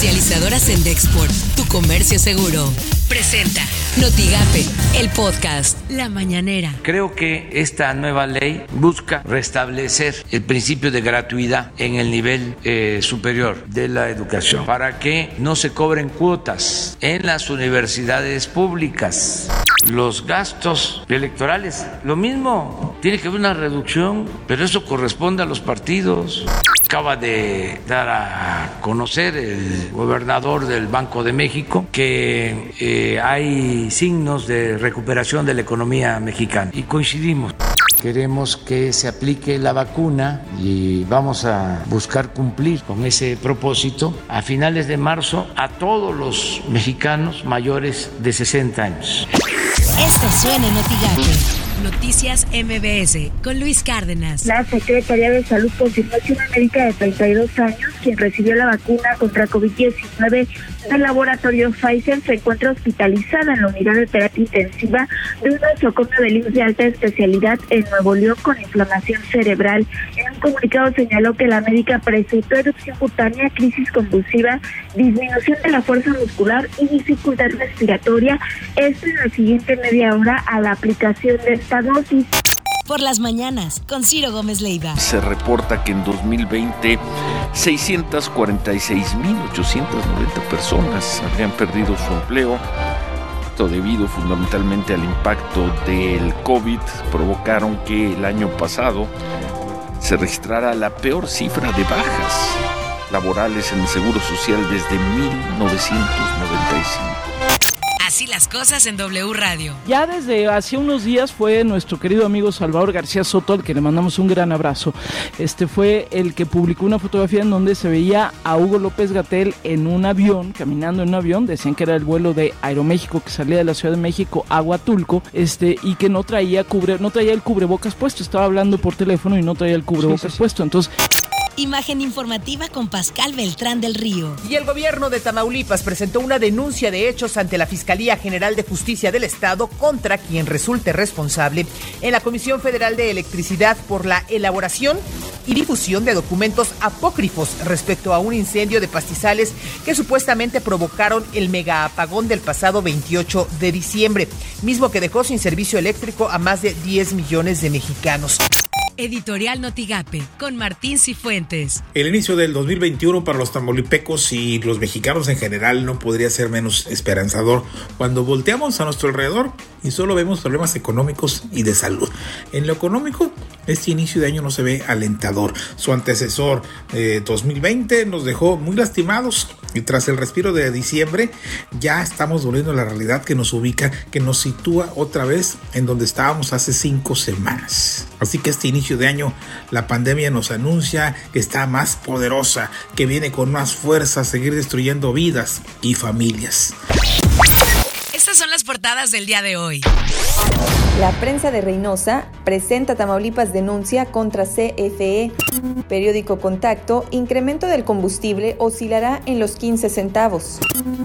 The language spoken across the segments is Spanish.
Comercializadoras en Dexport, tu comercio seguro. Presenta Notigape, el podcast La Mañanera. Creo que esta nueva ley busca restablecer el principio de gratuidad en el nivel eh, superior de la educación para que no se cobren cuotas en las universidades públicas. Los gastos electorales, lo mismo, tiene que haber una reducción, pero eso corresponde a los partidos acaba de dar a conocer el gobernador del Banco de México que eh, hay signos de recuperación de la economía mexicana y coincidimos. Queremos que se aplique la vacuna y vamos a buscar cumplir con ese propósito a finales de marzo a todos los mexicanos mayores de 60 años. Esto suena en Noticias MBS con Luis Cárdenas. La Secretaría de Salud confirmó que una médica de 32 años, quien recibió la vacuna contra COVID-19 del laboratorio Pfizer, se encuentra hospitalizada en la unidad de terapia intensiva de un nosocomio de IMSS de alta especialidad en Nuevo León con inflamación cerebral. En un comunicado señaló que la médica presentó erupción cutánea, crisis convulsiva, disminución de la fuerza muscular y dificultad respiratoria. Esto en la siguiente media hora a la aplicación de por las mañanas, con Ciro Gómez Leiva. Se reporta que en 2020 646.890 personas habían perdido su empleo. Esto debido fundamentalmente al impacto del COVID provocaron que el año pasado se registrara la peor cifra de bajas laborales en el Seguro Social desde 1995 las cosas en W Radio. Ya desde hace unos días fue nuestro querido amigo Salvador García Soto, al que le mandamos un gran abrazo. Este fue el que publicó una fotografía en donde se veía a Hugo López Gatel en un avión, caminando en un avión. Decían que era el vuelo de Aeroméxico que salía de la Ciudad de México a Huatulco, este, y que no traía cubre, no traía el cubrebocas puesto. Estaba hablando por teléfono y no traía el cubrebocas puesto. Entonces Imagen informativa con Pascal Beltrán del Río. Y el gobierno de Tamaulipas presentó una denuncia de hechos ante la Fiscalía General de Justicia del Estado contra quien resulte responsable en la Comisión Federal de Electricidad por la elaboración y difusión de documentos apócrifos respecto a un incendio de pastizales que supuestamente provocaron el mega apagón del pasado 28 de diciembre, mismo que dejó sin servicio eléctrico a más de 10 millones de mexicanos. Editorial Notigape, con Martín Cifuentes. El inicio del 2021 para los tamolipecos y los mexicanos en general no podría ser menos esperanzador cuando volteamos a nuestro alrededor y solo vemos problemas económicos y de salud. En lo económico, este inicio de año no se ve alentador. Su antecesor 2020 eh, nos dejó muy lastimados y tras el respiro de diciembre ya estamos volviendo a la realidad que nos ubica, que nos sitúa otra vez en donde estábamos hace cinco semanas. Así que este inicio de año la pandemia nos anuncia que está más poderosa, que viene con más fuerza a seguir destruyendo vidas y familias. Estas son las portadas del día de hoy. La prensa de Reynosa presenta Tamaulipas denuncia contra CFE. Periódico Contacto, incremento del combustible oscilará en los 15 centavos.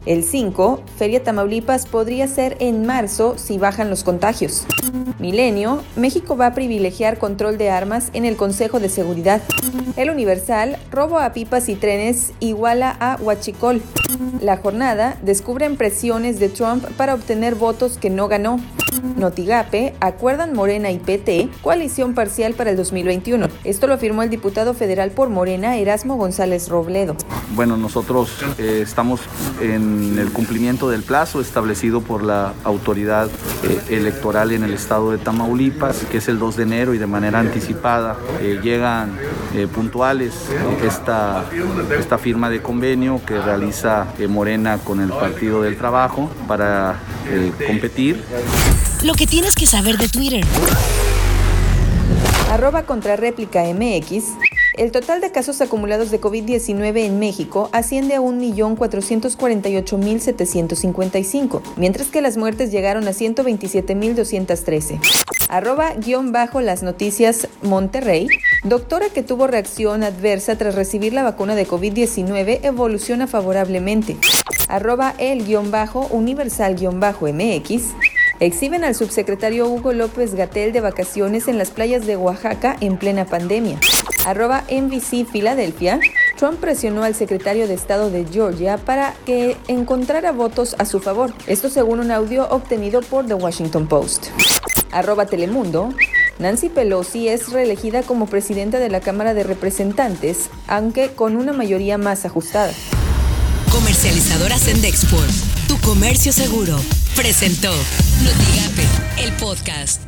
El 5, Feria Tamaulipas podría ser en marzo si bajan los contagios. Milenio, México va a privilegiar control de armas en el Consejo de Seguridad. El Universal, robo a pipas y trenes iguala a Huachicol. La jornada, descubren presiones de Trump para obtener votos que no ganó. Notigape, acuerdan Morena y PT, coalición parcial para el 2021. Esto lo afirmó el diputado federal por Morena, Erasmo González Robledo. Bueno, nosotros eh, estamos en el cumplimiento del plazo establecido por la autoridad eh, electoral en el estado de Tamaulipas, que es el 2 de enero y de manera anticipada eh, llegan puntuales esta, esta firma de convenio que realiza Morena con el Partido del Trabajo para competir lo que tienes que saber de Twitter. Arroba réplica MX. El total de casos acumulados de COVID-19 en México asciende a 1.448.755, mientras que las muertes llegaron a 127.213. Arroba guion bajo las noticias Monterrey. Doctora que tuvo reacción adversa tras recibir la vacuna de COVID-19 evoluciona favorablemente. Arroba el guion bajo universal guion bajo MX. Exhiben al subsecretario Hugo López Gatel de vacaciones en las playas de Oaxaca en plena pandemia. Arroba NBC Filadelfia. Trump presionó al secretario de Estado de Georgia para que encontrara votos a su favor. Esto según un audio obtenido por The Washington Post. Arroba Telemundo. Nancy Pelosi es reelegida como presidenta de la Cámara de Representantes, aunque con una mayoría más ajustada. Comercializadora Sendexport, tu comercio seguro, presentó Notigape, el podcast.